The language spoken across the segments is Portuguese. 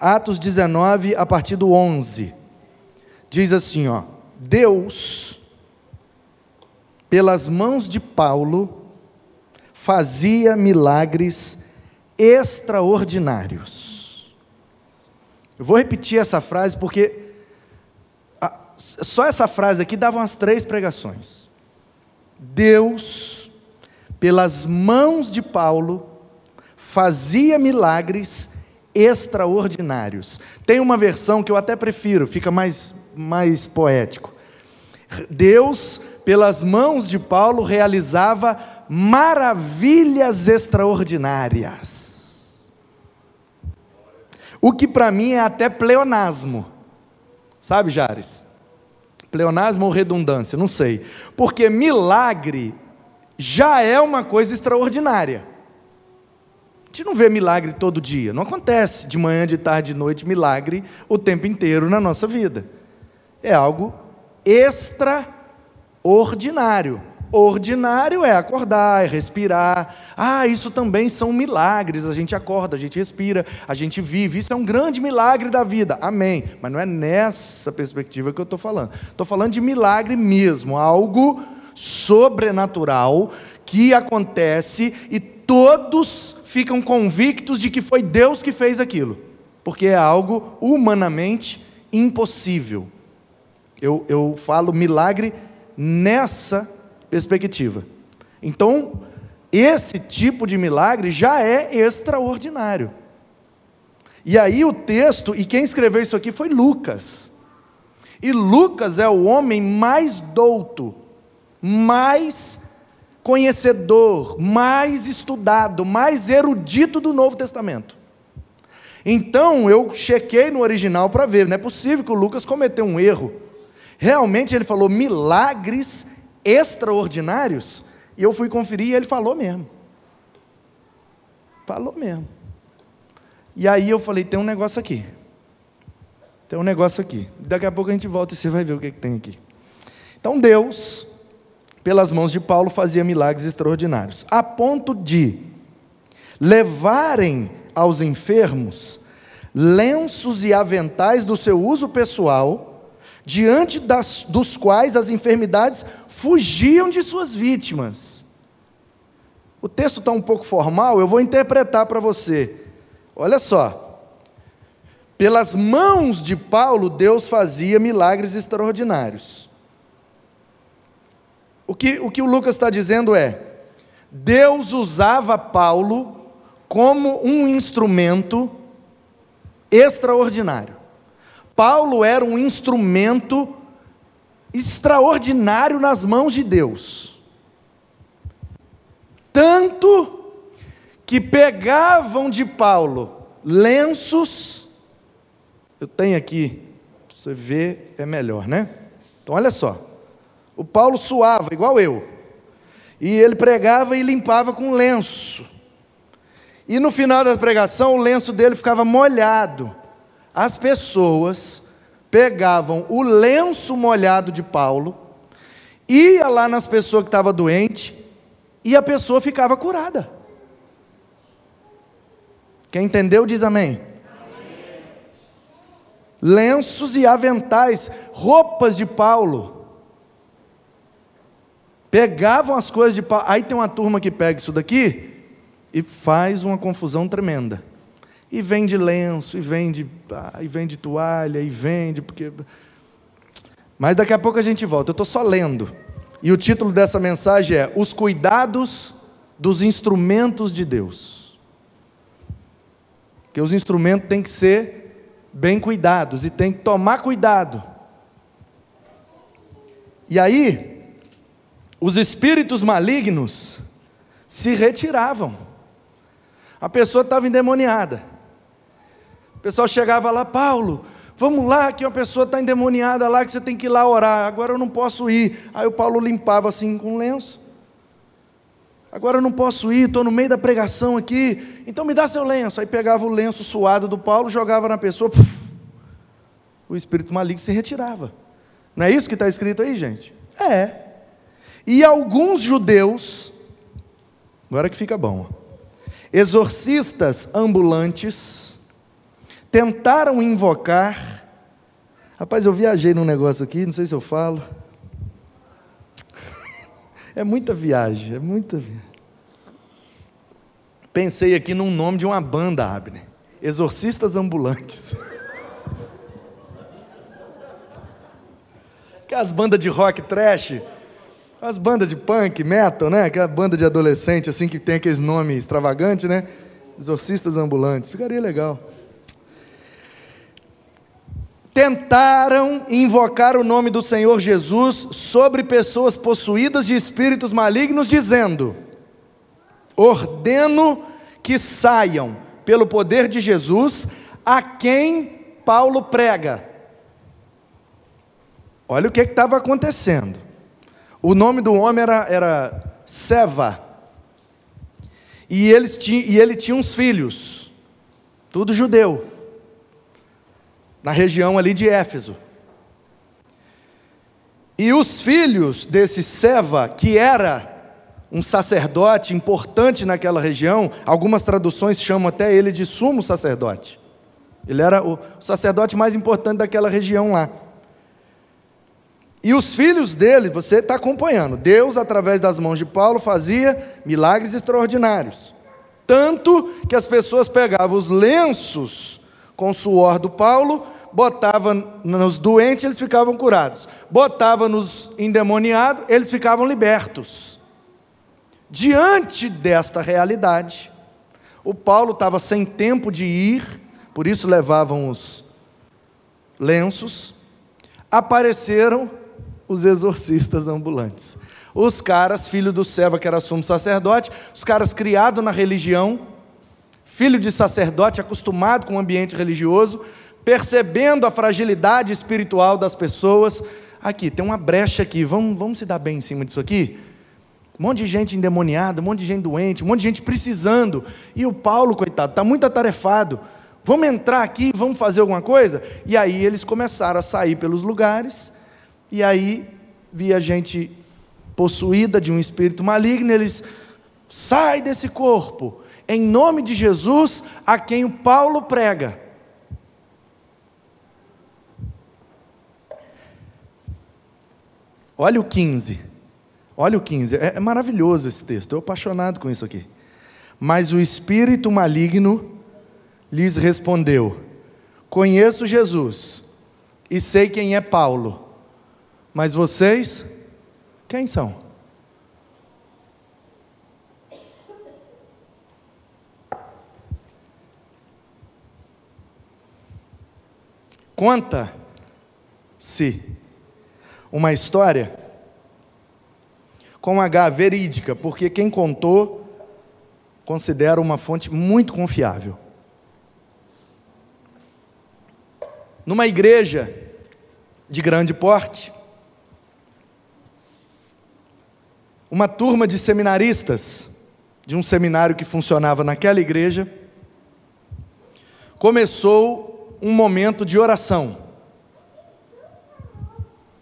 Atos 19, a partir do 11. Diz assim, ó: Deus, pelas mãos de Paulo, fazia milagres extraordinários. Eu vou repetir essa frase porque só essa frase aqui dava umas três pregações. Deus, pelas mãos de Paulo, fazia milagres extraordinários. Tem uma versão que eu até prefiro, fica mais, mais poético. Deus, pelas mãos de Paulo, realizava maravilhas extraordinárias. O que para mim é até pleonasmo. Sabe, Jares? Pleonasmo ou redundância, não sei. Porque milagre já é uma coisa extraordinária. A gente não vê milagre todo dia, não acontece de manhã, de tarde, de noite, milagre o tempo inteiro na nossa vida. É algo extraordinário. Ordinário é acordar, é respirar. Ah, isso também são milagres. A gente acorda, a gente respira, a gente vive. Isso é um grande milagre da vida. Amém. Mas não é nessa perspectiva que eu estou falando. Estou falando de milagre mesmo, algo sobrenatural que acontece e todos ficam convictos de que foi Deus que fez aquilo, porque é algo humanamente impossível. Eu, eu falo milagre nessa perspectiva. Então, esse tipo de milagre já é extraordinário. E aí o texto, e quem escreveu isso aqui foi Lucas. E Lucas é o homem mais douto, mais conhecedor, mais estudado, mais erudito do Novo Testamento. Então eu chequei no original para ver, não é possível que o Lucas cometeu um erro. Realmente ele falou milagres extraordinários, e eu fui conferir e ele falou mesmo. Falou mesmo. E aí eu falei: tem um negócio aqui. Tem um negócio aqui. Daqui a pouco a gente volta e você vai ver o que, que tem aqui. Então Deus, pelas mãos de Paulo, fazia milagres extraordinários, a ponto de levarem aos enfermos lenços e aventais do seu uso pessoal diante das, dos quais as enfermidades fugiam de suas vítimas. O texto está um pouco formal, eu vou interpretar para você. Olha só. Pelas mãos de Paulo, Deus fazia milagres extraordinários. O que o, que o Lucas está dizendo é: Deus usava Paulo como um instrumento extraordinário. Paulo era um instrumento extraordinário nas mãos de Deus. Tanto que pegavam de Paulo lenços, eu tenho aqui, você vê, é melhor, né? Então olha só, o Paulo suava igual eu, e ele pregava e limpava com lenço, e no final da pregação o lenço dele ficava molhado, as pessoas pegavam o lenço molhado de Paulo, ia lá nas pessoas que estavam doentes, e a pessoa ficava curada. Quem entendeu diz amém. amém. Lenços e aventais, roupas de Paulo. Pegavam as coisas de Paulo. Aí tem uma turma que pega isso daqui e faz uma confusão tremenda. E vende lenço, e vende, ah, e vende toalha, e vende, porque. Mas daqui a pouco a gente volta. Eu estou só lendo. E o título dessa mensagem é Os Cuidados dos Instrumentos de Deus. Que os instrumentos têm que ser bem cuidados e tem que tomar cuidado. E aí, os espíritos malignos se retiravam. A pessoa estava endemoniada. O pessoal chegava lá, Paulo, vamos lá, que uma pessoa está endemoniada lá, que você tem que ir lá orar. Agora eu não posso ir. Aí o Paulo limpava assim com um lenço. Agora eu não posso ir, estou no meio da pregação aqui. Então me dá seu lenço. Aí pegava o lenço suado do Paulo, jogava na pessoa. Puf, o espírito maligno se retirava. Não é isso que está escrito aí, gente? É. E alguns judeus, agora que fica bom, exorcistas ambulantes, tentaram invocar. Rapaz, eu viajei num negócio aqui, não sei se eu falo. É muita viagem, é muita viagem. Pensei aqui num nome de uma banda, Abner. Exorcistas Ambulantes. Aquelas bandas de rock trash, as bandas de punk, metal, né? Aquela banda de adolescente, assim, que tem aqueles nomes extravagantes, né? Exorcistas Ambulantes. Ficaria legal tentaram invocar o nome do Senhor Jesus sobre pessoas possuídas de espíritos malignos, dizendo: Ordeno que saiam pelo poder de Jesus a quem Paulo prega. Olha o que estava acontecendo. O nome do homem era, era Seva. E, eles e ele tinha uns filhos, tudo judeu na região ali de Éfeso. E os filhos desse Seva, que era um sacerdote importante naquela região, algumas traduções chamam até ele de sumo sacerdote. Ele era o sacerdote mais importante daquela região lá. E os filhos dele, você está acompanhando, Deus, através das mãos de Paulo, fazia milagres extraordinários. Tanto que as pessoas pegavam os lenços com o suor do Paulo, botava nos doentes, eles ficavam curados. Botava nos endemoniados, eles ficavam libertos. Diante desta realidade, o Paulo estava sem tempo de ir, por isso levavam os lenços. Apareceram os exorcistas ambulantes. Os caras, filho do Seva, que era sumo sacerdote, os caras criados na religião, filho de sacerdote, acostumado com o ambiente religioso, percebendo a fragilidade espiritual das pessoas. Aqui, tem uma brecha aqui, vamos, vamos se dar bem em cima disso aqui? Um monte de gente endemoniada, um monte de gente doente, um monte de gente precisando. E o Paulo, coitado, está muito atarefado. Vamos entrar aqui, vamos fazer alguma coisa? E aí eles começaram a sair pelos lugares, e aí via gente possuída de um espírito maligno, eles sai desse corpo, em nome de Jesus, a quem o Paulo prega. Olha o 15. Olha o 15. É, é maravilhoso esse texto. Estou apaixonado com isso aqui. Mas o espírito maligno lhes respondeu: Conheço Jesus e sei quem é Paulo. Mas vocês, quem são? Conta-se uma história com H verídica, porque quem contou considera uma fonte muito confiável. Numa igreja de grande porte, uma turma de seminaristas de um seminário que funcionava naquela igreja começou um momento de oração.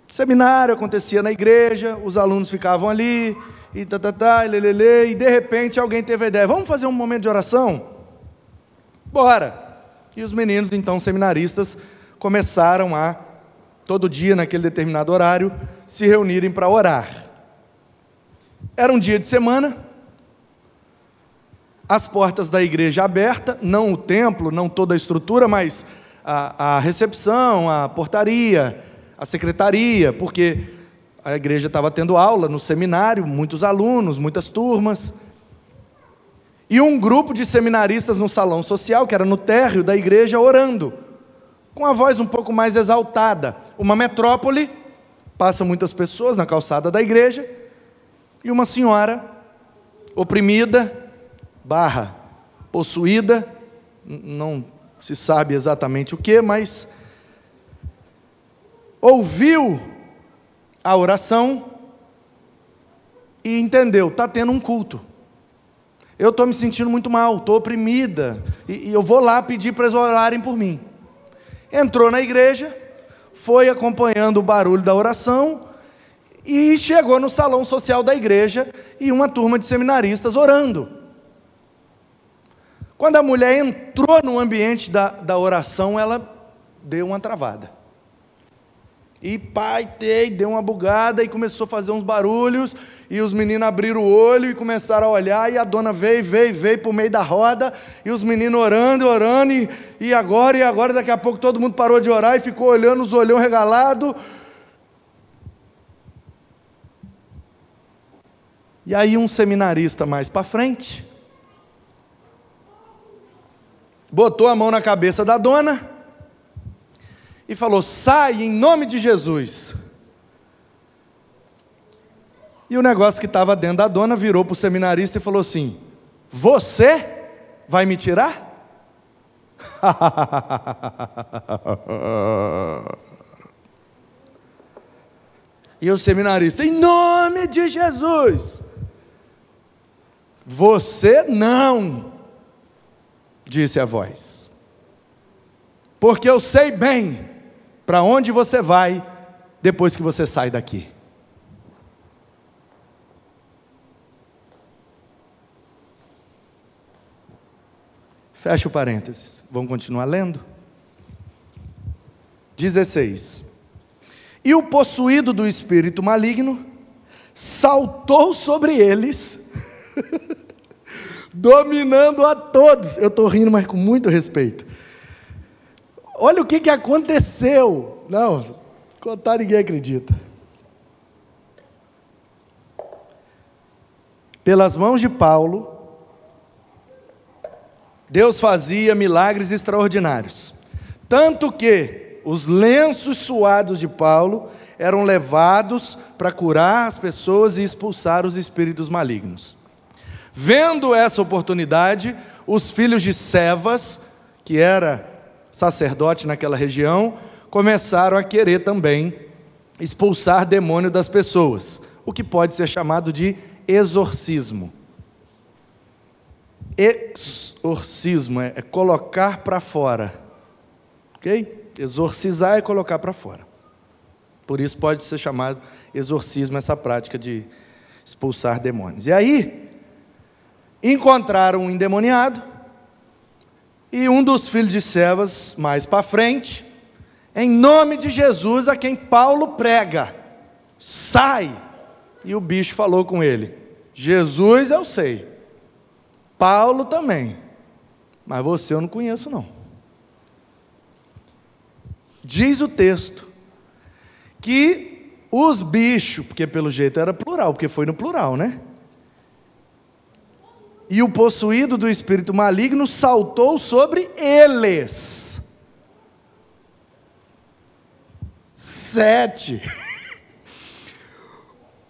Seminário acontecia na igreja, os alunos ficavam ali, e tá, tá, tá, e, lelele, e de repente alguém teve a ideia: vamos fazer um momento de oração? Bora! E os meninos, então, seminaristas, começaram a, todo dia, naquele determinado horário, se reunirem para orar. Era um dia de semana, as portas da igreja abertas, não o templo, não toda a estrutura, mas a, a recepção, a portaria, a secretaria, porque a igreja estava tendo aula no seminário, muitos alunos, muitas turmas. E um grupo de seminaristas no salão social, que era no térreo da igreja, orando, com a voz um pouco mais exaltada. Uma metrópole, passa muitas pessoas na calçada da igreja, e uma senhora oprimida, barra, possuída, não se sabe exatamente o que, mas ouviu a oração e entendeu, está tendo um culto. Eu estou me sentindo muito mal, estou oprimida, e, e eu vou lá pedir para eles orarem por mim. Entrou na igreja, foi acompanhando o barulho da oração, e chegou no salão social da igreja e uma turma de seminaristas orando. Quando a mulher entrou no ambiente da, da oração, ela deu uma travada. E pai, tei, deu uma bugada e começou a fazer uns barulhos. E os meninos abriram o olho e começaram a olhar. E a dona veio, veio, veio por meio da roda. E os meninos orando, orando. E, e agora, e agora, daqui a pouco todo mundo parou de orar e ficou olhando os olhão regalado. E aí um seminarista mais para frente botou a mão na cabeça da dona e falou: sai em nome de Jesus. E o negócio que estava dentro da dona virou para o seminarista e falou assim: Você vai me tirar? e o seminarista, em nome de Jesus. Você não, disse a voz, porque eu sei bem para onde você vai depois que você sai daqui. Fecha o parênteses. Vamos continuar lendo? 16. E o possuído do espírito maligno saltou sobre eles, dominando a todos. Eu estou rindo, mas com muito respeito. Olha o que, que aconteceu. Não, contar ninguém acredita. Pelas mãos de Paulo, Deus fazia milagres extraordinários. Tanto que os lenços suados de Paulo eram levados para curar as pessoas e expulsar os espíritos malignos. Vendo essa oportunidade, os filhos de Sevas, que era sacerdote naquela região, começaram a querer também expulsar demônio das pessoas, o que pode ser chamado de exorcismo. Exorcismo é, é colocar para fora, ok? Exorcizar é colocar para fora. Por isso pode ser chamado exorcismo essa prática de expulsar demônios. E aí encontraram um endemoniado e um dos filhos de Sevas, mais para frente, em nome de Jesus, a quem Paulo prega, sai. E o bicho falou com ele: Jesus eu sei, Paulo também, mas você eu não conheço não. Diz o texto que os bichos, porque pelo jeito era plural, porque foi no plural, né? E o possuído do espírito maligno saltou sobre eles. Sete.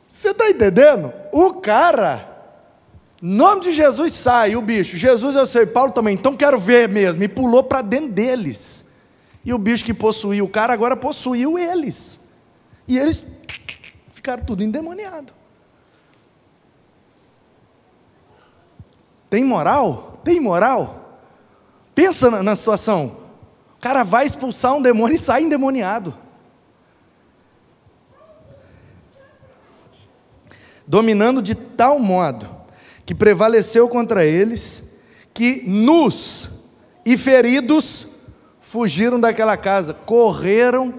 Você está entendendo? O cara, nome de Jesus sai, o bicho. Jesus eu sei, Paulo também, então quero ver mesmo. E pulou para dentro deles. E o bicho que possuía o cara agora possuiu eles. E eles ficaram tudo endemoniados. Tem moral? Tem moral? Pensa na, na situação. O cara vai expulsar um demônio e sai endemoniado. Dominando de tal modo que prevaleceu contra eles, que nus e feridos fugiram daquela casa, correram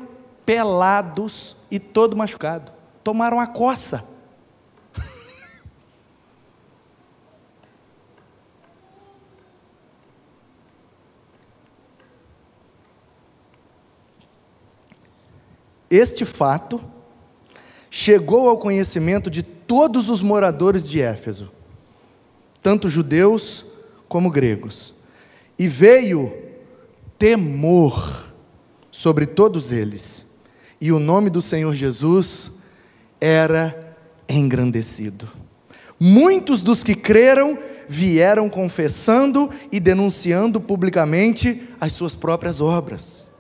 pelados e todo machucado, tomaram a coça. Este fato chegou ao conhecimento de todos os moradores de Éfeso, tanto judeus como gregos, e veio temor sobre todos eles, e o nome do Senhor Jesus era engrandecido. Muitos dos que creram vieram confessando e denunciando publicamente as suas próprias obras.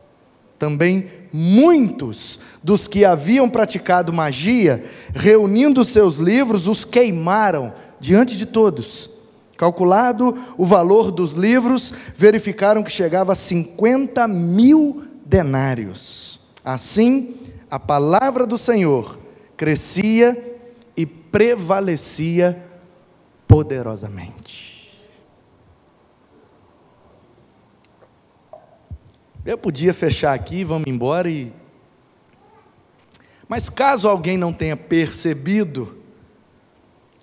Também muitos dos que haviam praticado magia, reunindo seus livros, os queimaram diante de todos. Calculado o valor dos livros, verificaram que chegava a 50 mil denários. Assim, a palavra do Senhor crescia e prevalecia poderosamente. Eu podia fechar aqui, vamos embora e. Mas caso alguém não tenha percebido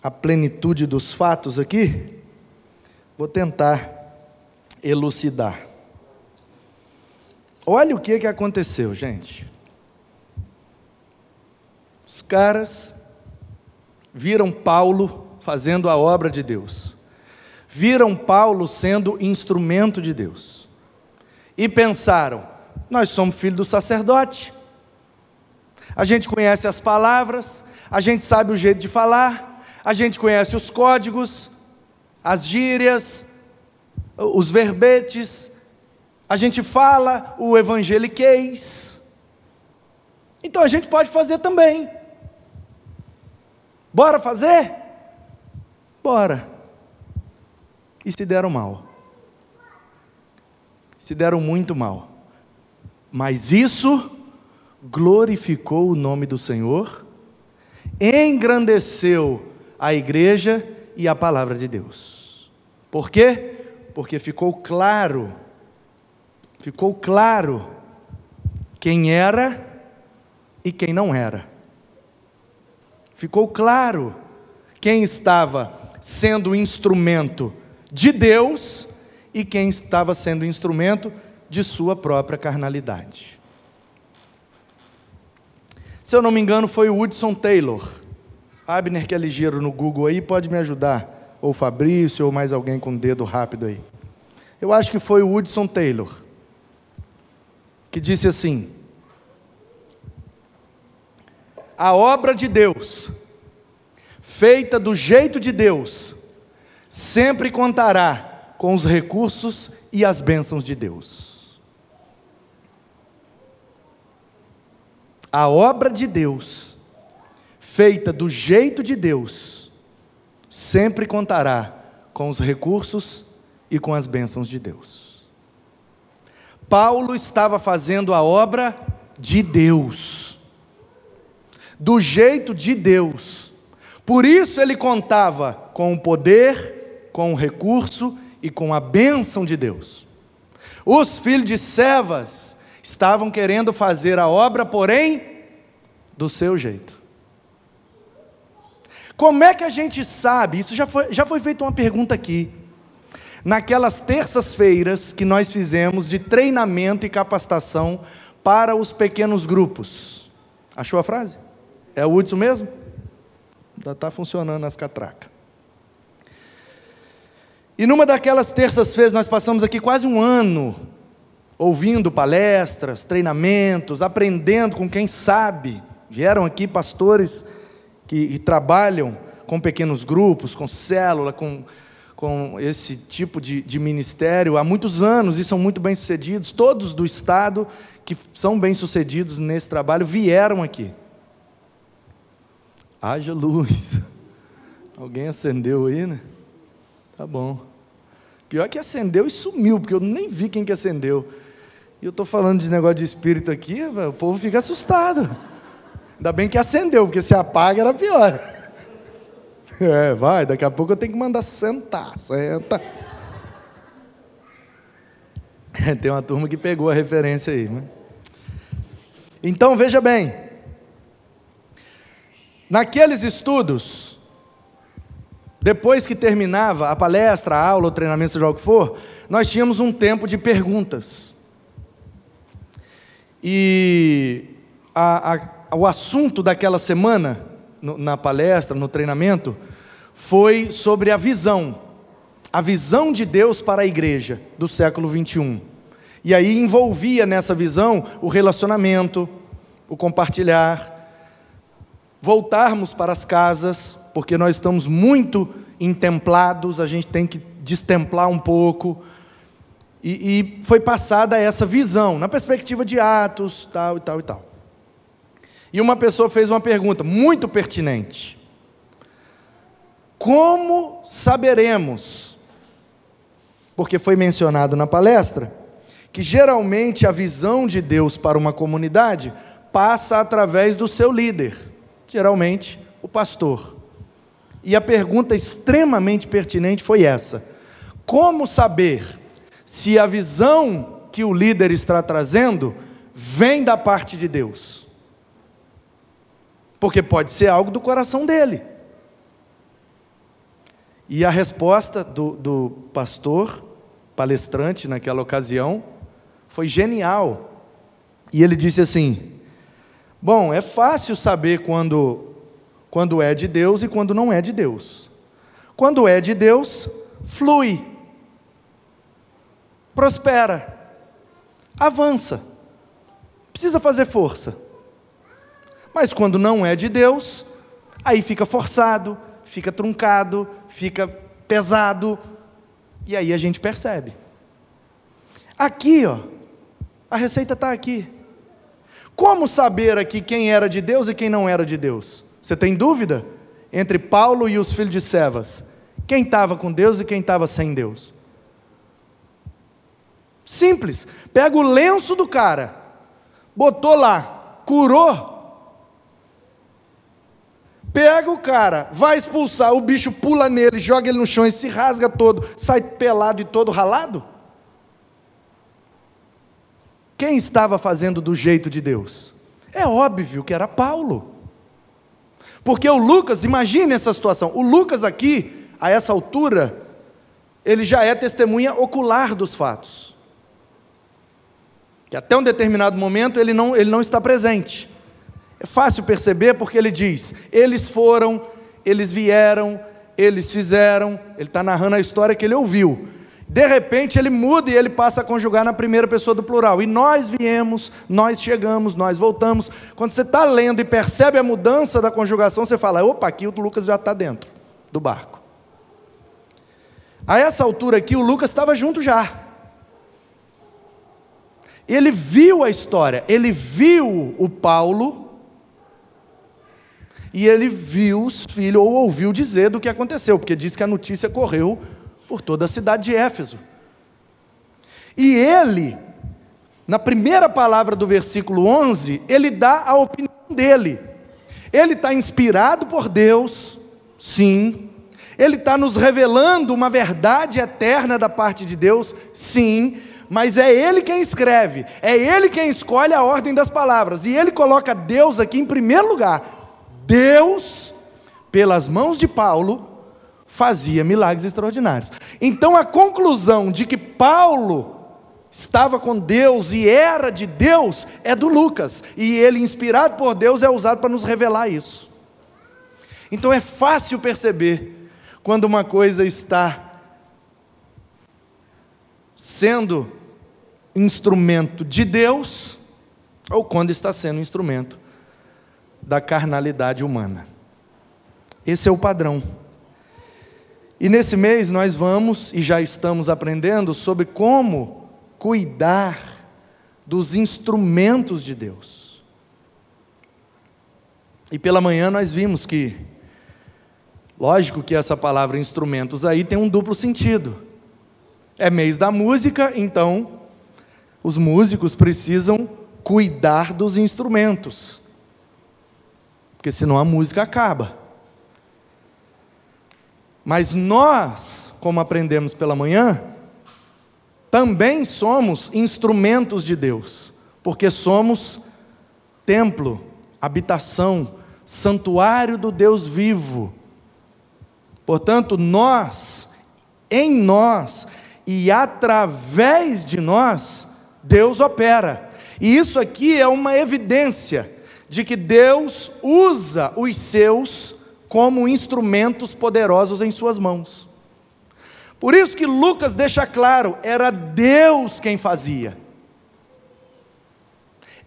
a plenitude dos fatos aqui, vou tentar elucidar. Olha o que, que aconteceu, gente. Os caras viram Paulo fazendo a obra de Deus, viram Paulo sendo instrumento de Deus, e pensaram: nós somos filhos do sacerdote, a gente conhece as palavras, a gente sabe o jeito de falar, a gente conhece os códigos, as gírias, os verbetes, a gente fala o evangeliquez. Então a gente pode fazer também. Bora fazer? Bora. E se deram mal. Se deram muito mal. Mas isso glorificou o nome do Senhor, engrandeceu a igreja e a palavra de Deus. Por quê? Porque ficou claro, ficou claro quem era e quem não era. Ficou claro quem estava sendo instrumento de Deus e quem estava sendo instrumento de sua própria carnalidade. Se eu não me engano, foi o Woodson Taylor. Abner, que é ligeiro no Google aí, pode me ajudar. Ou Fabrício, ou mais alguém com o dedo rápido aí. Eu acho que foi o Woodson Taylor, que disse assim: a obra de Deus, feita do jeito de Deus, sempre contará com os recursos e as bênçãos de Deus. A obra de Deus, feita do jeito de Deus, sempre contará com os recursos e com as bênçãos de Deus. Paulo estava fazendo a obra de Deus do jeito de Deus. Por isso ele contava com o poder, com o recurso e com a bênção de Deus. Os filhos de Sevas estavam querendo fazer a obra, porém, do seu jeito. Como é que a gente sabe? Isso já foi, já foi feita uma pergunta aqui. Naquelas terças-feiras que nós fizemos de treinamento e capacitação para os pequenos grupos. Achou a frase? É o Hudson mesmo? Ainda está funcionando as catracas. E numa daquelas terças-feiras, nós passamos aqui quase um ano ouvindo palestras, treinamentos, aprendendo com quem sabe. Vieram aqui pastores que, trabalham com pequenos grupos, com célula, com, com esse tipo de, de ministério há muitos anos e são muito bem-sucedidos. Todos do Estado que são bem-sucedidos nesse trabalho vieram aqui. Haja luz. Alguém acendeu aí, né? Tá bom. Pior que acendeu e sumiu, porque eu nem vi quem que acendeu. E eu estou falando de negócio de espírito aqui, o povo fica assustado. Ainda bem que acendeu, porque se apaga era pior. É, vai, daqui a pouco eu tenho que mandar sentar. Senta. Tem uma turma que pegou a referência aí. Né? Então, veja bem. Naqueles estudos, depois que terminava a palestra, a aula, o treinamento, seja o que for, nós tínhamos um tempo de perguntas. E a, a, o assunto daquela semana, no, na palestra, no treinamento, foi sobre a visão, a visão de Deus para a igreja do século 21. E aí envolvia nessa visão o relacionamento, o compartilhar, voltarmos para as casas, porque nós estamos muito entemplados, a gente tem que destemplar um pouco. E, e, foi passada essa visão, na perspectiva de Atos, tal e tal e tal. E uma pessoa fez uma pergunta muito pertinente: Como saberemos? Porque foi mencionado na palestra que geralmente a visão de Deus para uma comunidade passa através do seu líder geralmente o pastor. E a pergunta extremamente pertinente foi essa: como saber se a visão que o líder está trazendo vem da parte de Deus. Porque pode ser algo do coração dele. E a resposta do, do pastor, palestrante naquela ocasião, foi genial. E ele disse assim: Bom, é fácil saber quando, quando é de Deus e quando não é de Deus. Quando é de Deus, flui, prospera, avança, precisa fazer força. Mas quando não é de Deus, aí fica forçado, fica truncado, fica pesado, e aí a gente percebe. Aqui, ó, a receita está aqui. Como saber aqui quem era de Deus e quem não era de Deus? Você tem dúvida? Entre Paulo e os filhos de Sevas, quem estava com Deus e quem estava sem Deus? Simples. Pega o lenço do cara, botou lá, curou. Pega o cara, vai expulsar, o bicho pula nele, joga ele no chão e se rasga todo, sai pelado e todo ralado? Quem estava fazendo do jeito de Deus? É óbvio que era Paulo. Porque o Lucas, imagine essa situação. O Lucas aqui, a essa altura, ele já é testemunha ocular dos fatos. Que até um determinado momento ele não, ele não está presente. É fácil perceber porque ele diz: eles foram, eles vieram, eles fizeram. Ele está narrando a história que ele ouviu. De repente ele muda e ele passa a conjugar na primeira pessoa do plural. E nós viemos, nós chegamos, nós voltamos. Quando você está lendo e percebe a mudança da conjugação, você fala: opa, aqui o Lucas já está dentro do barco. A essa altura aqui, o Lucas estava junto já. Ele viu a história, ele viu o Paulo, e ele viu os filhos, ou ouviu dizer do que aconteceu, porque diz que a notícia correu por toda a cidade de Éfeso. E ele, na primeira palavra do versículo 11, ele dá a opinião dele. Ele está inspirado por Deus, sim. Ele está nos revelando uma verdade eterna da parte de Deus, sim. Mas é ele quem escreve, é ele quem escolhe a ordem das palavras. E ele coloca Deus aqui em primeiro lugar. Deus, pelas mãos de Paulo, fazia milagres extraordinários. Então a conclusão de que Paulo estava com Deus e era de Deus é do Lucas, e ele, inspirado por Deus, é usado para nos revelar isso. Então é fácil perceber quando uma coisa está sendo instrumento de Deus ou quando está sendo instrumento da carnalidade humana. Esse é o padrão. E nesse mês nós vamos e já estamos aprendendo sobre como cuidar dos instrumentos de Deus. E pela manhã nós vimos que, lógico que essa palavra instrumentos aí tem um duplo sentido. É mês da música, então os músicos precisam cuidar dos instrumentos, porque senão a música acaba. Mas nós, como aprendemos pela manhã, também somos instrumentos de Deus, porque somos templo, habitação, santuário do Deus vivo. Portanto, nós, em nós e através de nós, Deus opera. E isso aqui é uma evidência de que Deus usa os seus como instrumentos poderosos em suas mãos. Por isso que Lucas deixa claro, era Deus quem fazia.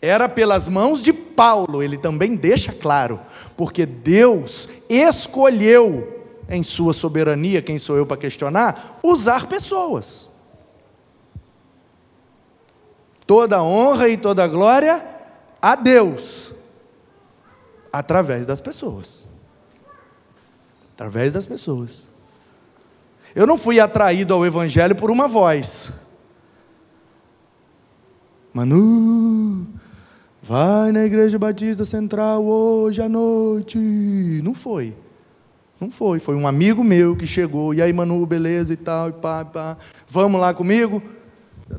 Era pelas mãos de Paulo, ele também deixa claro, porque Deus escolheu, em sua soberania, quem sou eu para questionar, usar pessoas. Toda honra e toda glória a Deus, através das pessoas através das pessoas. Eu não fui atraído ao Evangelho por uma voz. Manu, vai na Igreja Batista Central hoje à noite. Não foi. Não foi. Foi um amigo meu que chegou. E aí, Manu, beleza e tal, e pá, pá. Vamos lá comigo?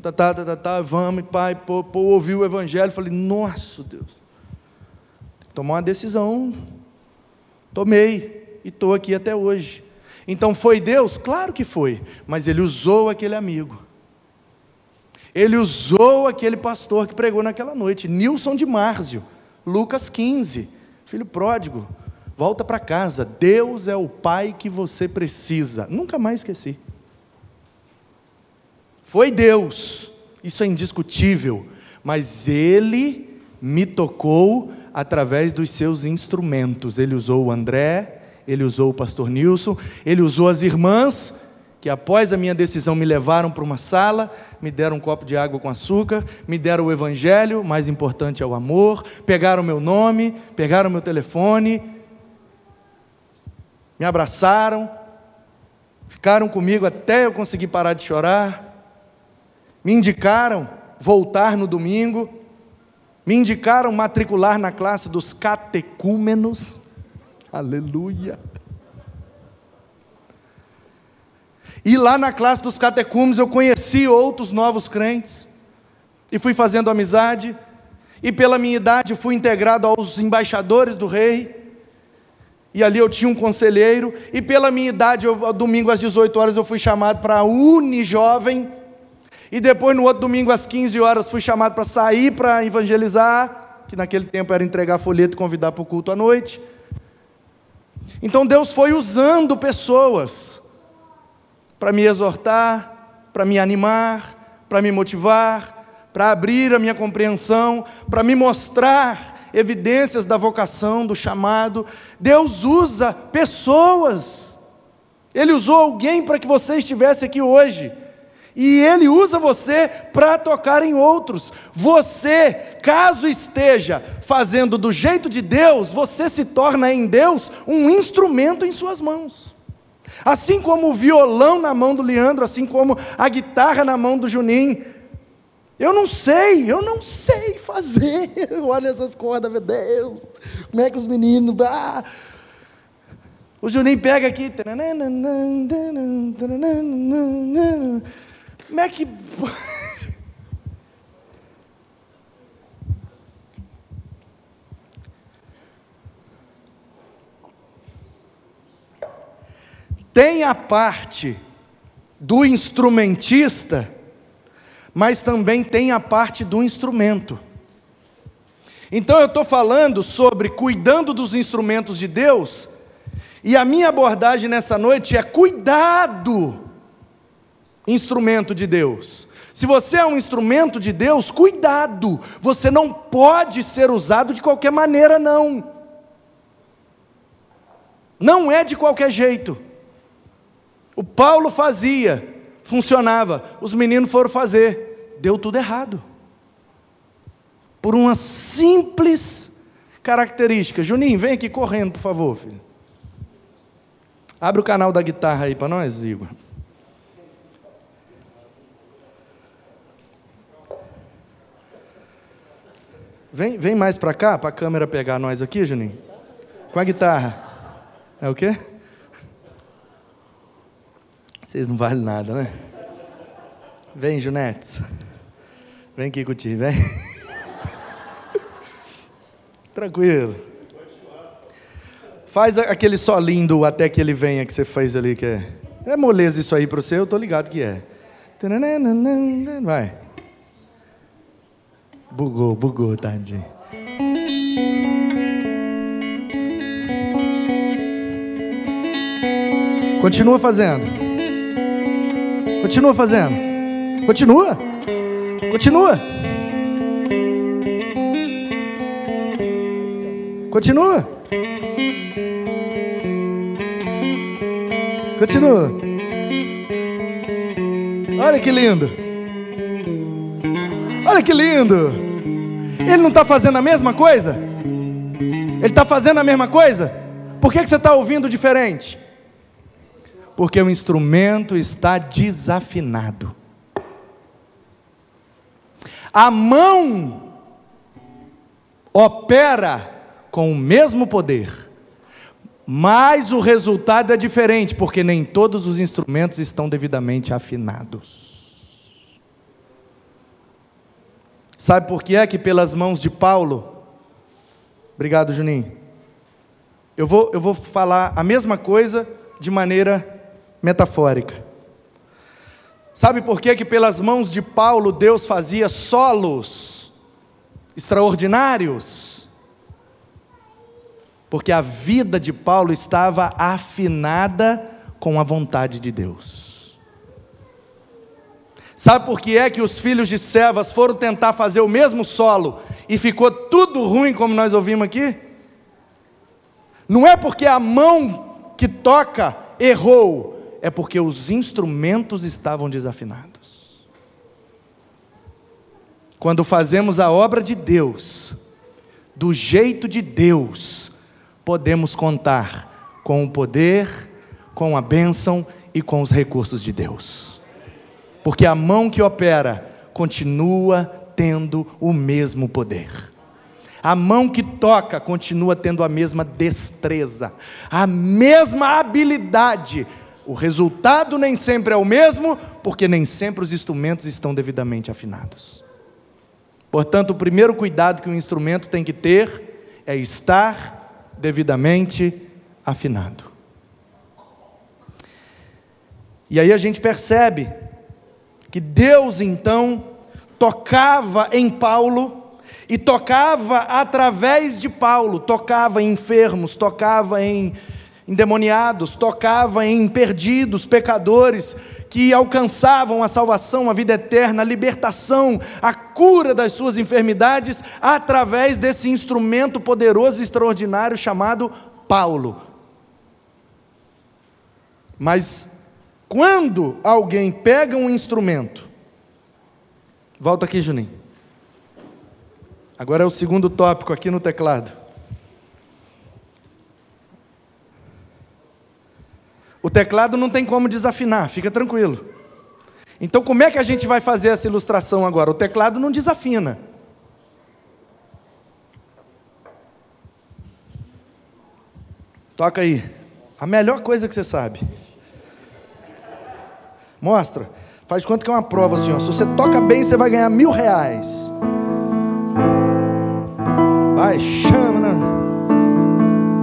Tá, tá, tá, tá, tá, vamos, pai, pô, pô, ouvi o evangelho, falei, nossa Deus, tomar uma decisão, tomei, e estou aqui até hoje. Então foi Deus? Claro que foi, mas ele usou aquele amigo. Ele usou aquele pastor que pregou naquela noite, Nilson de Márzio, Lucas 15, filho pródigo, volta para casa. Deus é o pai que você precisa. Nunca mais esqueci. Foi Deus, isso é indiscutível, mas ele me tocou através dos seus instrumentos. Ele usou o André, ele usou o pastor Nilson, ele usou as irmãs, que após a minha decisão me levaram para uma sala, me deram um copo de água com açúcar, me deram o evangelho, mais importante é o amor, pegaram meu nome, pegaram meu telefone, me abraçaram, ficaram comigo até eu conseguir parar de chorar, me indicaram voltar no domingo, me indicaram matricular na classe dos catecúmenos, Aleluia. E lá na classe dos catecúmenos eu conheci outros novos crentes e fui fazendo amizade. E pela minha idade fui integrado aos embaixadores do rei. E ali eu tinha um conselheiro. E pela minha idade, eu, domingo às 18 horas, eu fui chamado para a Unijovem. E depois, no outro domingo, às 15 horas, fui chamado para sair para evangelizar. Que naquele tempo era entregar folheto e convidar para o culto à noite. Então Deus foi usando pessoas para me exortar, para me animar, para me motivar, para abrir a minha compreensão, para me mostrar evidências da vocação, do chamado. Deus usa pessoas. Ele usou alguém para que você estivesse aqui hoje. E Ele usa você para tocar em outros. Você, caso esteja fazendo do jeito de Deus, você se torna em Deus um instrumento em Suas mãos. Assim como o violão na mão do Leandro, assim como a guitarra na mão do Juninho. Eu não sei, eu não sei fazer. Olha essas cordas, meu Deus. Como é que os meninos. Ah. O Juninho pega aqui. Como é que. Tem a parte do instrumentista, mas também tem a parte do instrumento. Então eu estou falando sobre cuidando dos instrumentos de Deus, e a minha abordagem nessa noite é cuidado instrumento de Deus. Se você é um instrumento de Deus, cuidado, você não pode ser usado de qualquer maneira, não. Não é de qualquer jeito. O Paulo fazia, funcionava, os meninos foram fazer, deu tudo errado. Por uma simples característica. Juninho, vem aqui correndo, por favor, filho. Abre o canal da guitarra aí para nós, Igor. Vem, vem mais para cá, para a câmera pegar nós aqui, Juninho. Com a guitarra. É o quê? Vocês não valem nada, né? Vem, Junetes. Vem aqui curtir, vem. Tranquilo. Faz aquele só lindo até que ele venha que você fez ali, que é. É moleza isso aí para você, eu tô ligado que é. Vai. Bugou, bugou, tadinho. Continua fazendo. Continua fazendo. Continua. Continua. Continua. Continua. Olha que lindo. Olha que lindo. Ele não está fazendo a mesma coisa? Ele está fazendo a mesma coisa? Por que, que você está ouvindo diferente? Porque o instrumento está desafinado. A mão opera com o mesmo poder, mas o resultado é diferente, porque nem todos os instrumentos estão devidamente afinados. Sabe por que é que pelas mãos de Paulo? Obrigado, Juninho. Eu vou, eu vou falar a mesma coisa de maneira metafórica. Sabe por que que pelas mãos de Paulo Deus fazia solos extraordinários? Porque a vida de Paulo estava afinada com a vontade de Deus. Sabe por que é que os filhos de Sevas foram tentar fazer o mesmo solo e ficou tudo ruim, como nós ouvimos aqui? Não é porque a mão que toca errou, é porque os instrumentos estavam desafinados. Quando fazemos a obra de Deus, do jeito de Deus, podemos contar com o poder, com a bênção e com os recursos de Deus. Porque a mão que opera continua tendo o mesmo poder. A mão que toca continua tendo a mesma destreza, a mesma habilidade. O resultado nem sempre é o mesmo, porque nem sempre os instrumentos estão devidamente afinados. Portanto, o primeiro cuidado que o instrumento tem que ter é estar devidamente afinado. E aí a gente percebe que Deus então tocava em Paulo e tocava através de Paulo, tocava em enfermos, tocava em endemoniados, tocava em perdidos, pecadores que alcançavam a salvação, a vida eterna, a libertação, a cura das suas enfermidades através desse instrumento poderoso e extraordinário chamado Paulo. Mas quando alguém pega um instrumento, volta aqui, Juninho. Agora é o segundo tópico aqui no teclado. O teclado não tem como desafinar, fica tranquilo. Então, como é que a gente vai fazer essa ilustração agora? O teclado não desafina. Toca aí. A melhor coisa que você sabe. Mostra. Faz de conta que é uma prova ó. Se você toca bem, você vai ganhar mil reais. Vai, chama, né?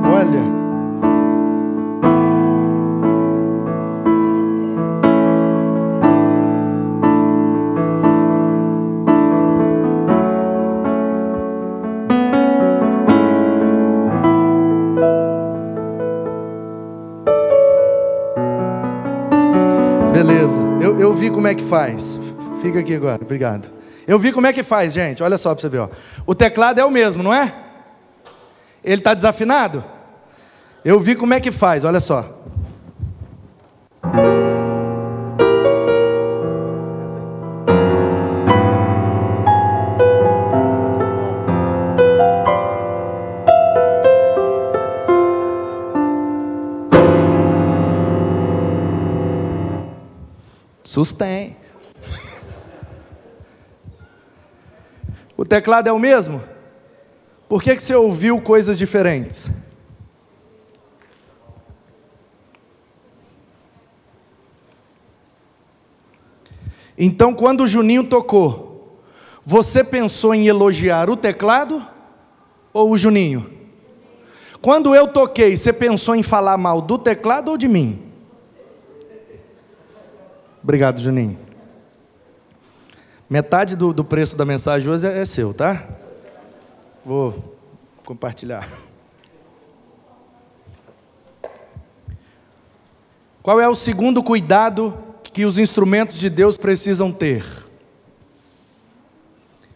Olha. Vi como é que faz. Fica aqui agora, obrigado. Eu vi como é que faz, gente. Olha só para você ver. Ó. O teclado é o mesmo, não é? Ele está desafinado? Eu vi como é que faz, olha só. Sustém. O teclado é o mesmo? Por que, que você ouviu coisas diferentes? Então, quando o Juninho tocou, você pensou em elogiar o teclado ou o Juninho? Quando eu toquei, você pensou em falar mal do teclado ou de mim? Obrigado, Juninho. Metade do, do preço da mensagem hoje é, é seu, tá? Vou compartilhar. Qual é o segundo cuidado que os instrumentos de Deus precisam ter?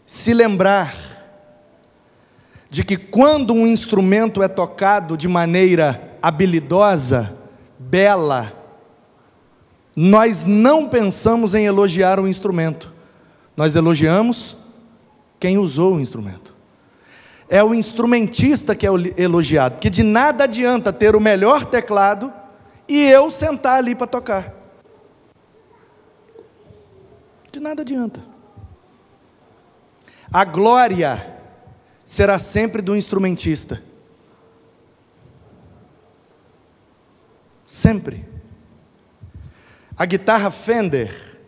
Se lembrar de que quando um instrumento é tocado de maneira habilidosa, bela, nós não pensamos em elogiar o instrumento nós elogiamos quem usou o instrumento. É o instrumentista que é elogiado, porque de nada adianta ter o melhor teclado e eu sentar ali para tocar. De nada adianta. A glória será sempre do instrumentista. Sempre. A guitarra Fender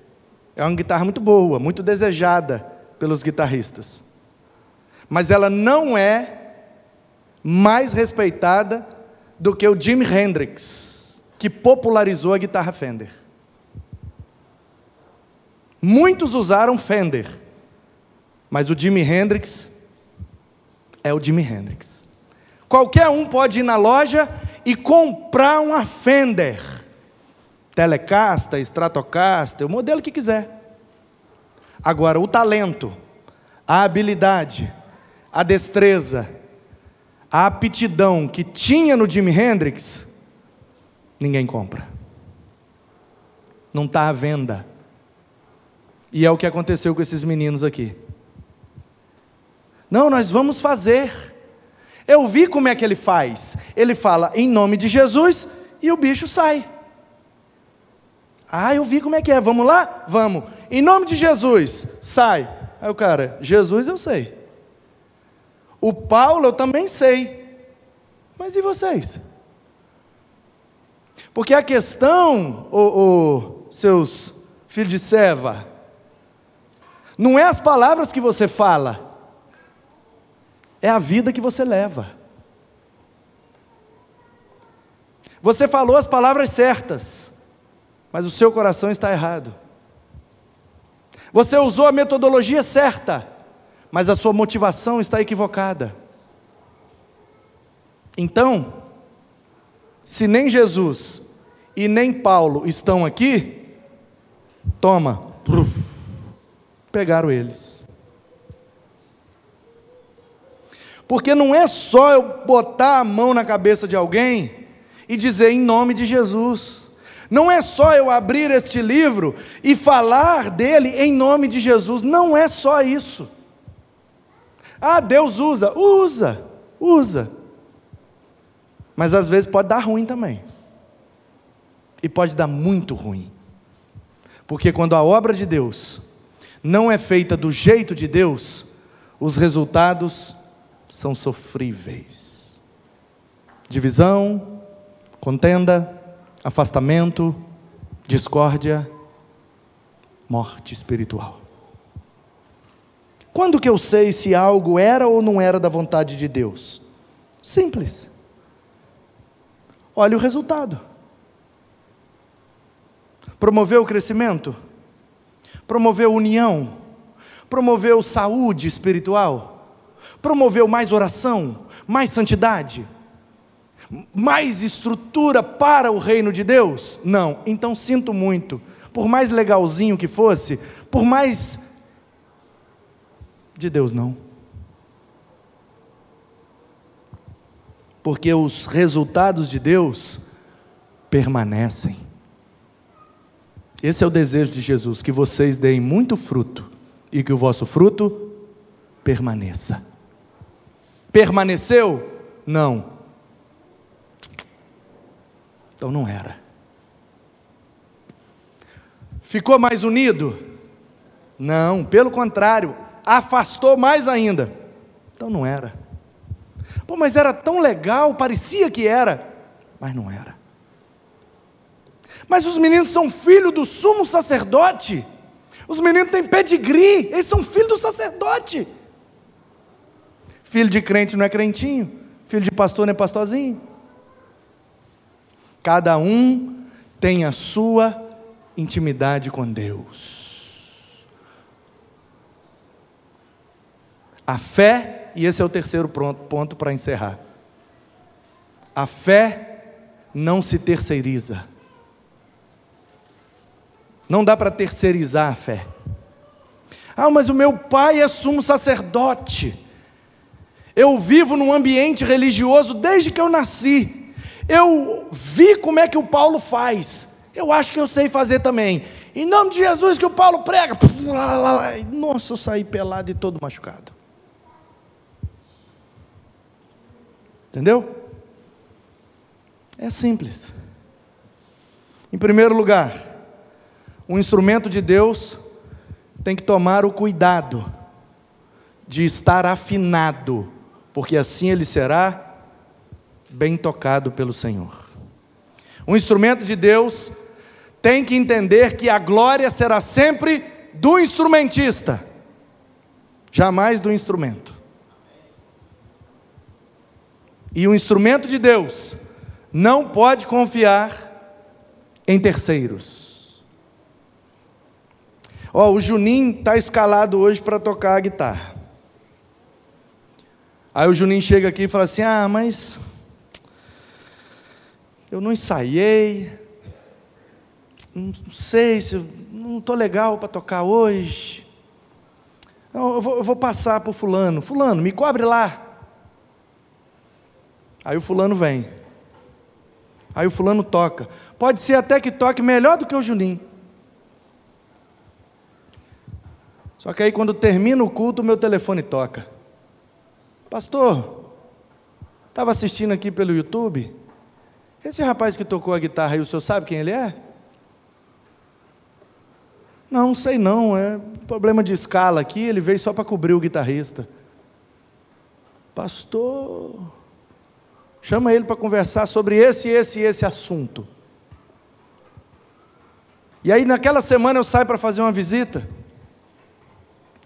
é uma guitarra muito boa, muito desejada pelos guitarristas. Mas ela não é mais respeitada do que o Jimi Hendrix, que popularizou a guitarra Fender. Muitos usaram Fender, mas o Jimi Hendrix é o Jimi Hendrix. Qualquer um pode ir na loja e comprar uma Fender, Telecaster, Stratocaster, o modelo que quiser. Agora, o talento, a habilidade, a destreza, a aptidão que tinha no Jimi Hendrix, ninguém compra. Não está à venda. E é o que aconteceu com esses meninos aqui. Não, nós vamos fazer. Eu vi como é que ele faz. Ele fala em nome de Jesus e o bicho sai. Ah, eu vi como é que é. Vamos lá? Vamos. Em nome de Jesus, sai. Aí o cara, Jesus eu sei. O Paulo eu também sei. Mas e vocês? Porque a questão, o, seus filhos de Seva, não é as palavras que você fala, é a vida que você leva. Você falou as palavras certas, mas o seu coração está errado. Você usou a metodologia certa, mas a sua motivação está equivocada. Então, se nem Jesus e nem Paulo estão aqui, toma, pegaram eles. Porque não é só eu botar a mão na cabeça de alguém e dizer em nome de Jesus. Não é só eu abrir este livro e falar dele em nome de Jesus. Não é só isso. Ah, Deus usa, usa, usa. Mas às vezes pode dar ruim também. E pode dar muito ruim. Porque quando a obra de Deus não é feita do jeito de Deus, os resultados são sofríveis. Divisão, contenda, afastamento, discórdia, morte espiritual. Quando que eu sei se algo era ou não era da vontade de Deus? Simples. Olha o resultado. Promoveu o crescimento? Promoveu união? Promoveu saúde espiritual? Promoveu mais oração? Mais santidade? Mais estrutura para o reino de Deus? Não. Então sinto muito. Por mais legalzinho que fosse, por mais de Deus não. Porque os resultados de Deus permanecem. Esse é o desejo de Jesus: que vocês deem muito fruto e que o vosso fruto permaneça. Permaneceu? Não. Então não era. Ficou mais unido? Não, pelo contrário, afastou mais ainda. Então não era. Pô, mas era tão legal, parecia que era, mas não era. Mas os meninos são filhos do sumo sacerdote. Os meninos têm pedigree, eles são filhos do sacerdote. Filho de crente não é crentinho, filho de pastor não é pastorzinho. Cada um tem a sua intimidade com Deus. A fé, e esse é o terceiro ponto para encerrar. A fé não se terceiriza. Não dá para terceirizar a fé. Ah, mas o meu pai é sumo sacerdote. Eu vivo num ambiente religioso desde que eu nasci. Eu vi como é que o Paulo faz. Eu acho que eu sei fazer também. Em nome de Jesus que o Paulo prega. Nossa, eu saí pelado e todo machucado. Entendeu? É simples. Em primeiro lugar, o instrumento de Deus tem que tomar o cuidado de estar afinado, porque assim ele será bem tocado pelo Senhor. O instrumento de Deus tem que entender que a glória será sempre do instrumentista. jamais do instrumento. E o instrumento de Deus não pode confiar em terceiros. Ó, o Juninho está escalado hoje para tocar a guitarra. Aí o Juninho chega aqui e fala assim: Ah, mas eu não ensaiei, não sei se não estou legal para tocar hoje. Não, eu, vou, eu vou passar para o fulano. Fulano, me cobre lá. Aí o fulano vem. Aí o fulano toca. Pode ser até que toque melhor do que o Juninho. Só que aí quando termina o culto, o meu telefone toca. Pastor, estava assistindo aqui pelo YouTube. Esse rapaz que tocou a guitarra aí, o senhor sabe quem ele é? Não, sei não, é problema de escala aqui, ele veio só para cobrir o guitarrista. Pastor, chama ele para conversar sobre esse, esse e esse assunto. E aí naquela semana eu saio para fazer uma visita.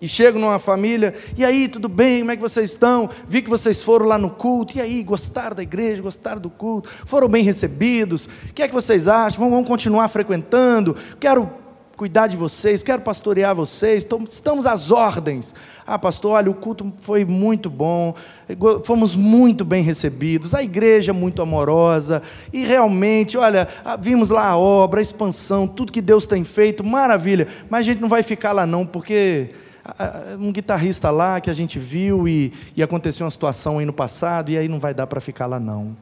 E chego numa família, e aí, tudo bem? Como é que vocês estão? Vi que vocês foram lá no culto, e aí, gostaram da igreja, gostaram do culto, foram bem recebidos, o que é que vocês acham? Vamos, vamos continuar frequentando? Quero cuidar de vocês, quero pastorear vocês, estamos às ordens. Ah, pastor, olha, o culto foi muito bom, fomos muito bem recebidos, a igreja muito amorosa, e realmente, olha, vimos lá a obra, a expansão, tudo que Deus tem feito, maravilha, mas a gente não vai ficar lá não, porque um guitarrista lá que a gente viu e, e aconteceu uma situação aí no passado, e aí não vai dar para ficar lá não.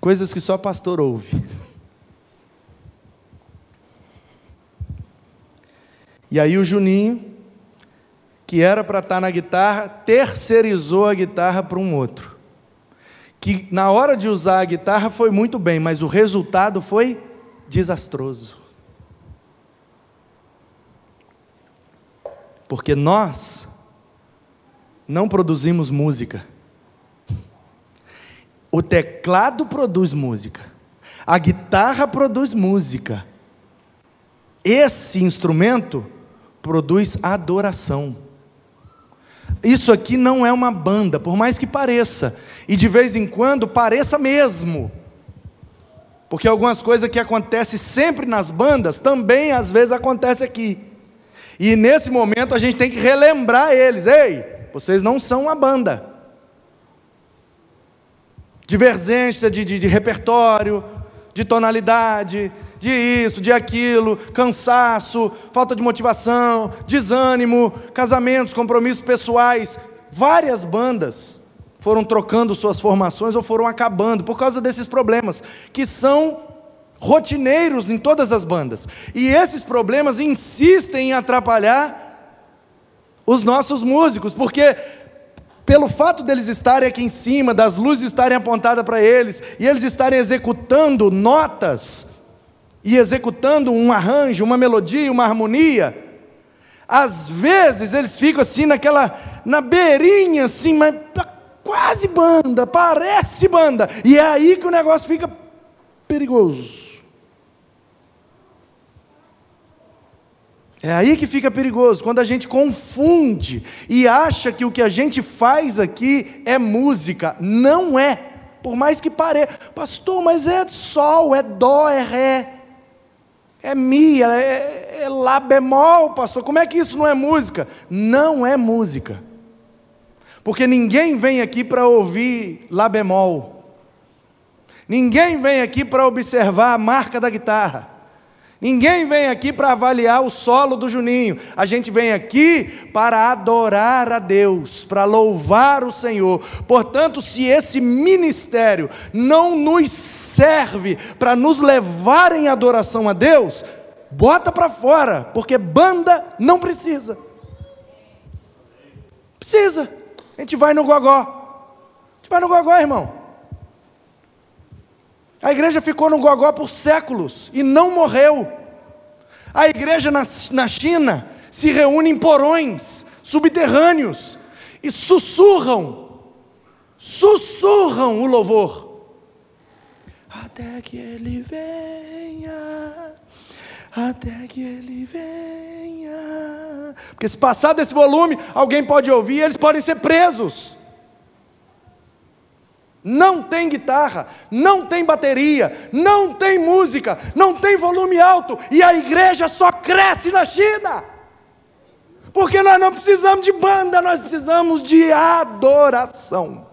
Coisas que só pastor ouve. E aí o Juninho, que era para estar tá na guitarra, terceirizou a guitarra para um outro. Que na hora de usar a guitarra foi muito bem, mas o resultado foi desastroso. Porque nós não produzimos música. O teclado produz música. A guitarra produz música. Esse instrumento produz adoração. Isso aqui não é uma banda, por mais que pareça. E de vez em quando pareça mesmo. Porque algumas coisas que acontecem sempre nas bandas também às vezes acontece aqui. E nesse momento a gente tem que relembrar eles: ei, vocês não são uma banda divergência de, de, de repertório, de tonalidade, de isso, de aquilo, cansaço, falta de motivação, desânimo, casamentos, compromissos pessoais. Várias bandas foram trocando suas formações ou foram acabando por causa desses problemas, que são rotineiros em todas as bandas. E esses problemas insistem em atrapalhar os nossos músicos, porque pelo fato deles estarem aqui em cima, das luzes estarem apontadas para eles, e eles estarem executando notas, e executando um arranjo, uma melodia, uma harmonia, às vezes eles ficam assim naquela, na beirinha assim, mas tá quase banda, parece banda, e é aí que o negócio fica perigoso. É aí que fica perigoso, quando a gente confunde e acha que o que a gente faz aqui é música. Não é, por mais que pareça. Pastor, mas é sol, é dó, é ré, é mi, é, é lá bemol, pastor. Como é que isso não é música? Não é música. Porque ninguém vem aqui para ouvir lá bemol. Ninguém vem aqui para observar a marca da guitarra. Ninguém vem aqui para avaliar o solo do Juninho. A gente vem aqui para adorar a Deus, para louvar o Senhor. Portanto, se esse ministério não nos serve para nos levar em adoração a Deus, bota para fora, porque banda não precisa. Precisa. A gente vai no gogó. A gente vai no gogó, irmão. A igreja ficou no gogó por séculos e não morreu. A igreja na, na China se reúne em porões subterrâneos e sussurram, sussurram o louvor. Até que ele venha, até que ele venha. Porque se passar desse volume, alguém pode ouvir, eles podem ser presos. Não tem guitarra, não tem bateria, não tem música, não tem volume alto, e a igreja só cresce na China. Porque nós não precisamos de banda, nós precisamos de adoração.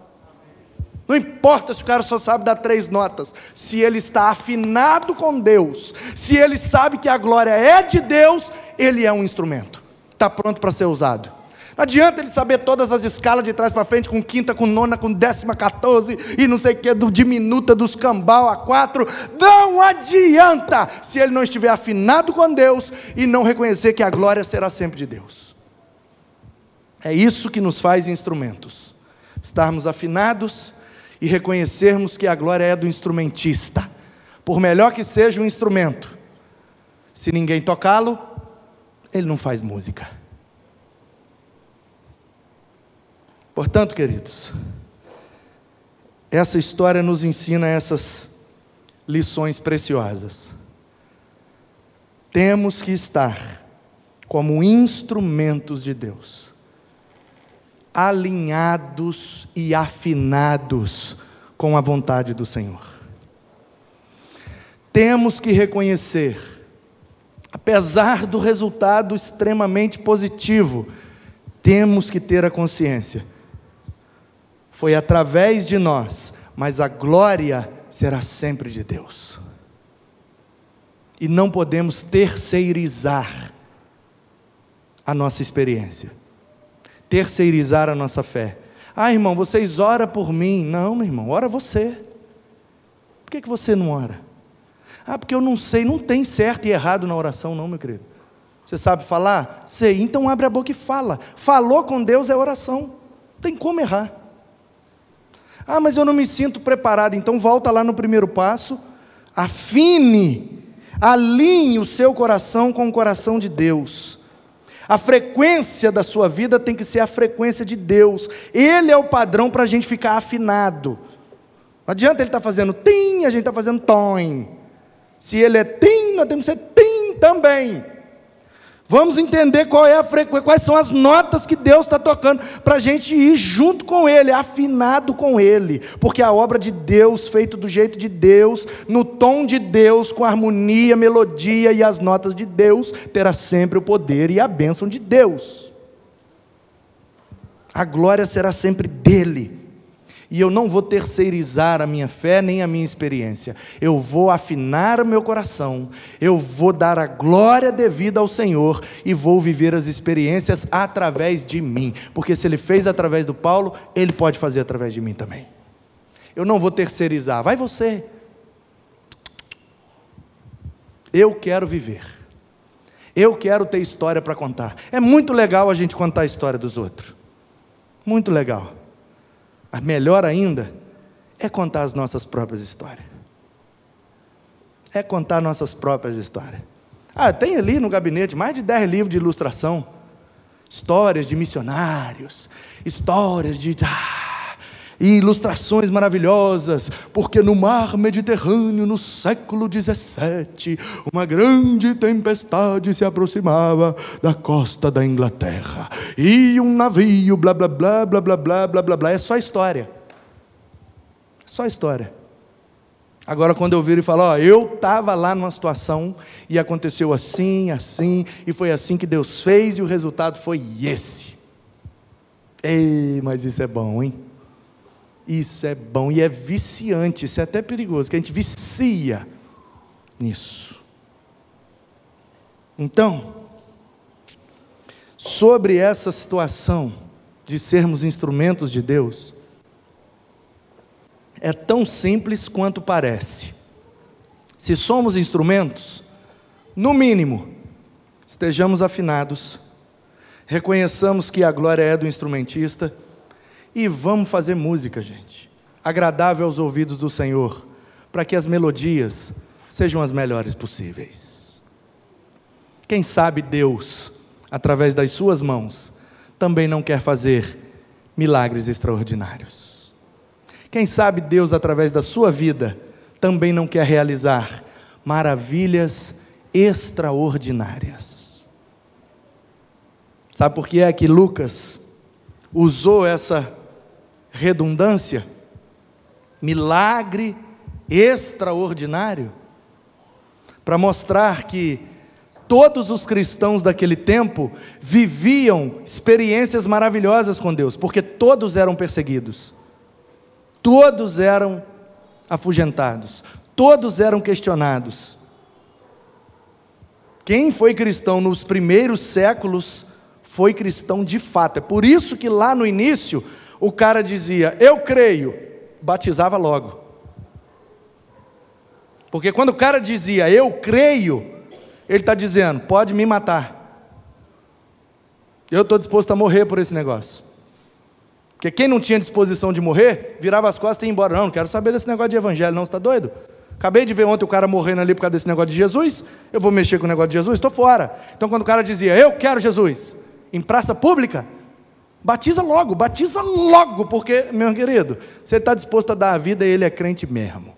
Não importa se o cara só sabe dar três notas, se ele está afinado com Deus, se ele sabe que a glória é de Deus, ele é um instrumento, está pronto para ser usado. Não adianta ele saber todas as escalas de trás para frente, com quinta, com nona, com décima, quatorze e não sei o que, do diminuta, dos cambal a quatro. Não adianta se ele não estiver afinado com Deus e não reconhecer que a glória será sempre de Deus. É isso que nos faz instrumentos. Estarmos afinados e reconhecermos que a glória é do instrumentista. Por melhor que seja o instrumento, se ninguém tocá-lo, ele não faz música. Portanto, queridos, essa história nos ensina essas lições preciosas. Temos que estar como instrumentos de Deus alinhados e afinados com a vontade do Senhor. Temos que reconhecer, apesar do resultado extremamente positivo, temos que ter a consciência. Foi através de nós, mas a glória será sempre de Deus. E não podemos terceirizar a nossa experiência terceirizar a nossa fé. Ah, irmão, vocês oram por mim. Não, meu irmão, ora você. Por que, que você não ora? Ah, porque eu não sei, não tem certo e errado na oração, não, meu querido. Você sabe falar? Sei, então abre a boca e fala. Falou com Deus é oração. Tem como errar. Ah, mas eu não me sinto preparado. Então volta lá no primeiro passo. Afine, alinhe o seu coração com o coração de Deus. A frequência da sua vida tem que ser a frequência de Deus. Ele é o padrão para a gente ficar afinado. Não adianta ele estar tá fazendo tim, a gente está fazendo tom. Se ele é tim, nós temos que ser tim também. Vamos entender qual é a frequência, quais são as notas que Deus está tocando, para a gente ir junto com Ele, afinado com Ele, porque a obra de Deus, feita do jeito de Deus, no tom de Deus, com a harmonia, melodia e as notas de Deus, terá sempre o poder e a bênção de Deus. A glória será sempre dele e eu não vou terceirizar a minha fé nem a minha experiência. Eu vou afinar o meu coração, eu vou dar a glória devida ao Senhor e vou viver as experiências através de mim, porque se ele fez através do Paulo, ele pode fazer através de mim também. Eu não vou terceirizar, vai você. Eu quero viver. Eu quero ter história para contar. É muito legal a gente contar a história dos outros. Muito legal. Mas melhor ainda é contar as nossas próprias histórias. É contar nossas próprias histórias. Ah, tem ali no gabinete mais de 10 livros de ilustração. Histórias de missionários, histórias de. Ah, e ilustrações maravilhosas, porque no mar Mediterrâneo, no século XVII, uma grande tempestade se aproximava da costa da Inglaterra. E um navio, blá blá blá, blá blá blá, blá blá blá. É só história. Só história. Agora, quando eu viro e falo, ó, eu estava lá numa situação e aconteceu assim, assim, e foi assim que Deus fez e o resultado foi esse. Ei, mas isso é bom, hein? Isso é bom e é viciante, isso é até perigoso, que a gente vicia nisso. Então, sobre essa situação de sermos instrumentos de Deus, é tão simples quanto parece. Se somos instrumentos, no mínimo, estejamos afinados, reconheçamos que a glória é do instrumentista e vamos fazer música, gente, agradável aos ouvidos do Senhor, para que as melodias sejam as melhores possíveis. Quem sabe Deus, através das suas mãos, também não quer fazer milagres extraordinários. Quem sabe Deus, através da sua vida, também não quer realizar maravilhas extraordinárias. Sabe por que é que Lucas usou essa redundância? Milagre extraordinário para mostrar que todos os cristãos daquele tempo viviam experiências maravilhosas com Deus, porque todos eram perseguidos, todos eram afugentados, todos eram questionados. Quem foi cristão nos primeiros séculos foi cristão de fato. É por isso que lá no início o cara dizia: Eu creio, batizava logo. Porque quando o cara dizia eu creio, ele está dizendo: pode me matar. Eu estou disposto a morrer por esse negócio. Porque quem não tinha disposição de morrer, virava as costas e ia embora. Não, não quero saber desse negócio de evangelho, não, você está doido? Acabei de ver ontem o cara morrendo ali por causa desse negócio de Jesus. Eu vou mexer com o negócio de Jesus? Estou fora. Então, quando o cara dizia, eu quero Jesus, em praça pública, batiza logo, batiza logo, porque, meu querido, você está disposto a dar a vida e ele é crente mesmo.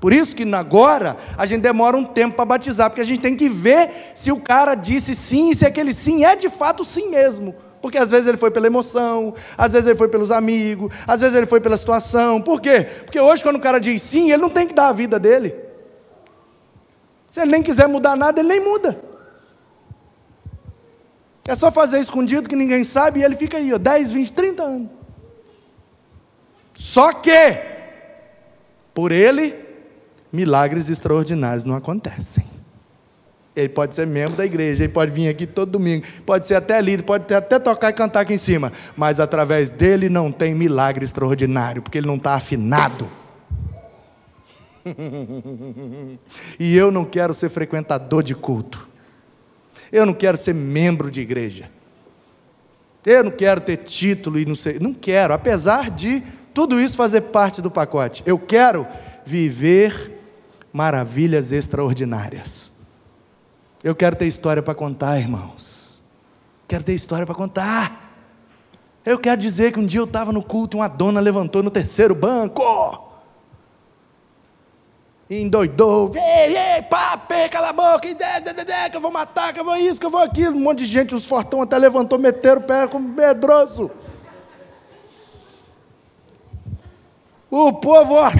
Por isso que agora a gente demora um tempo para batizar, porque a gente tem que ver se o cara disse sim se aquele sim é de fato sim mesmo. Porque às vezes ele foi pela emoção, às vezes ele foi pelos amigos, às vezes ele foi pela situação. Por quê? Porque hoje, quando o cara diz sim, ele não tem que dar a vida dele. Se ele nem quiser mudar nada, ele nem muda. É só fazer escondido que ninguém sabe e ele fica aí, ó, 10, 20, 30 anos. Só que, por ele, milagres extraordinários não acontecem. Ele pode ser membro da igreja, ele pode vir aqui todo domingo, pode ser até líder, pode até tocar e cantar aqui em cima, mas através dele não tem milagre extraordinário, porque ele não está afinado. e eu não quero ser frequentador de culto, eu não quero ser membro de igreja, eu não quero ter título e não sei, não quero, apesar de tudo isso fazer parte do pacote, eu quero viver maravilhas extraordinárias. Eu quero ter história para contar, irmãos. Quero ter história para contar. Eu quero dizer que um dia eu estava no culto e uma dona levantou no terceiro banco. E endoidou. Ei, ei, pape, cala a boca, que eu vou matar, que eu vou isso, que eu vou aquilo. Um monte de gente, os fortão até levantou, meteram o pé como medroso. O povo, ó,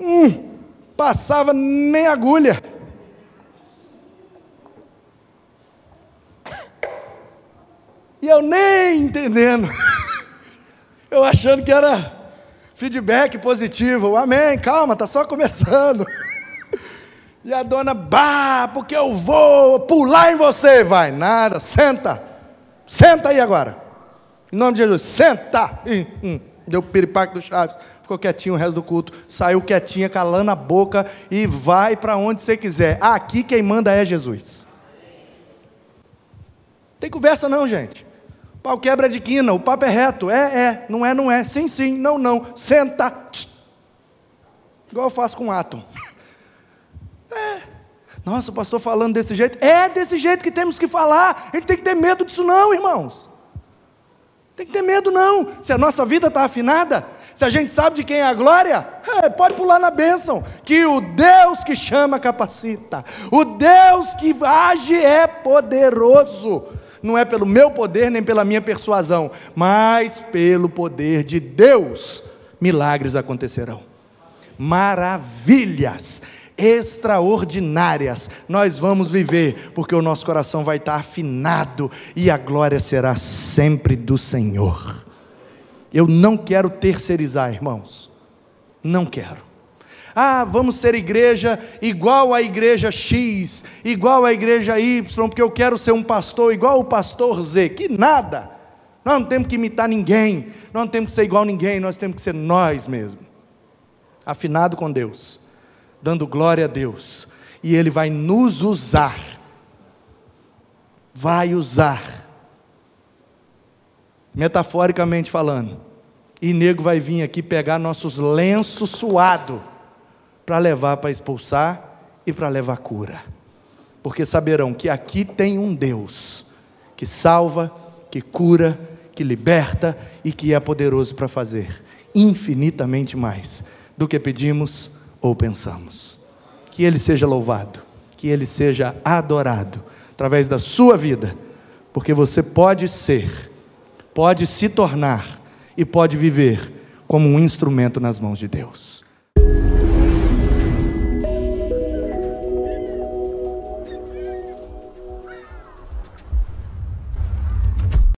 hum, passava nem agulha. E eu nem entendendo. Eu achando que era feedback positivo. Amém, calma, tá só começando. E a dona, bah, porque eu vou pular em você. Vai, nada, senta. Senta aí agora. Em nome de Jesus, senta. Hum, hum. Deu piripaque do Chaves ficou quietinho o resto do culto, saiu quietinha, calando a boca e vai para onde você quiser. Aqui quem manda é Jesus. Tem conversa não, gente. Pau quebra de quina, o papo é reto. É, é, não é, não é. Sim, sim, não, não. Senta. Igual eu faço com o átomo. É. Nossa, o pastor falando desse jeito. É desse jeito que temos que falar. A gente tem que ter medo disso, não, irmãos. Tem que ter medo, não. Se a nossa vida está afinada, se a gente sabe de quem é a glória, é, pode pular na bênção. Que o Deus que chama capacita. O Deus que age é poderoso. Não é pelo meu poder nem pela minha persuasão, mas pelo poder de Deus. Milagres acontecerão. Maravilhas extraordinárias nós vamos viver, porque o nosso coração vai estar afinado e a glória será sempre do Senhor. Eu não quero terceirizar, irmãos. Não quero. Ah, vamos ser igreja igual à igreja X, igual à igreja Y, porque eu quero ser um pastor igual o pastor Z. Que nada. Nós não temos que imitar ninguém, nós não temos que ser igual a ninguém, nós temos que ser nós mesmos. Afinado com Deus, dando glória a Deus, e Ele vai nos usar. Vai usar metaforicamente falando. E nego vai vir aqui pegar nossos lenços suados para levar para expulsar e para levar cura. Porque saberão que aqui tem um Deus que salva, que cura, que liberta e que é poderoso para fazer infinitamente mais do que pedimos ou pensamos. Que Ele seja louvado que ele seja adorado através da sua vida, porque você pode ser, pode se tornar e pode viver como um instrumento nas mãos de Deus.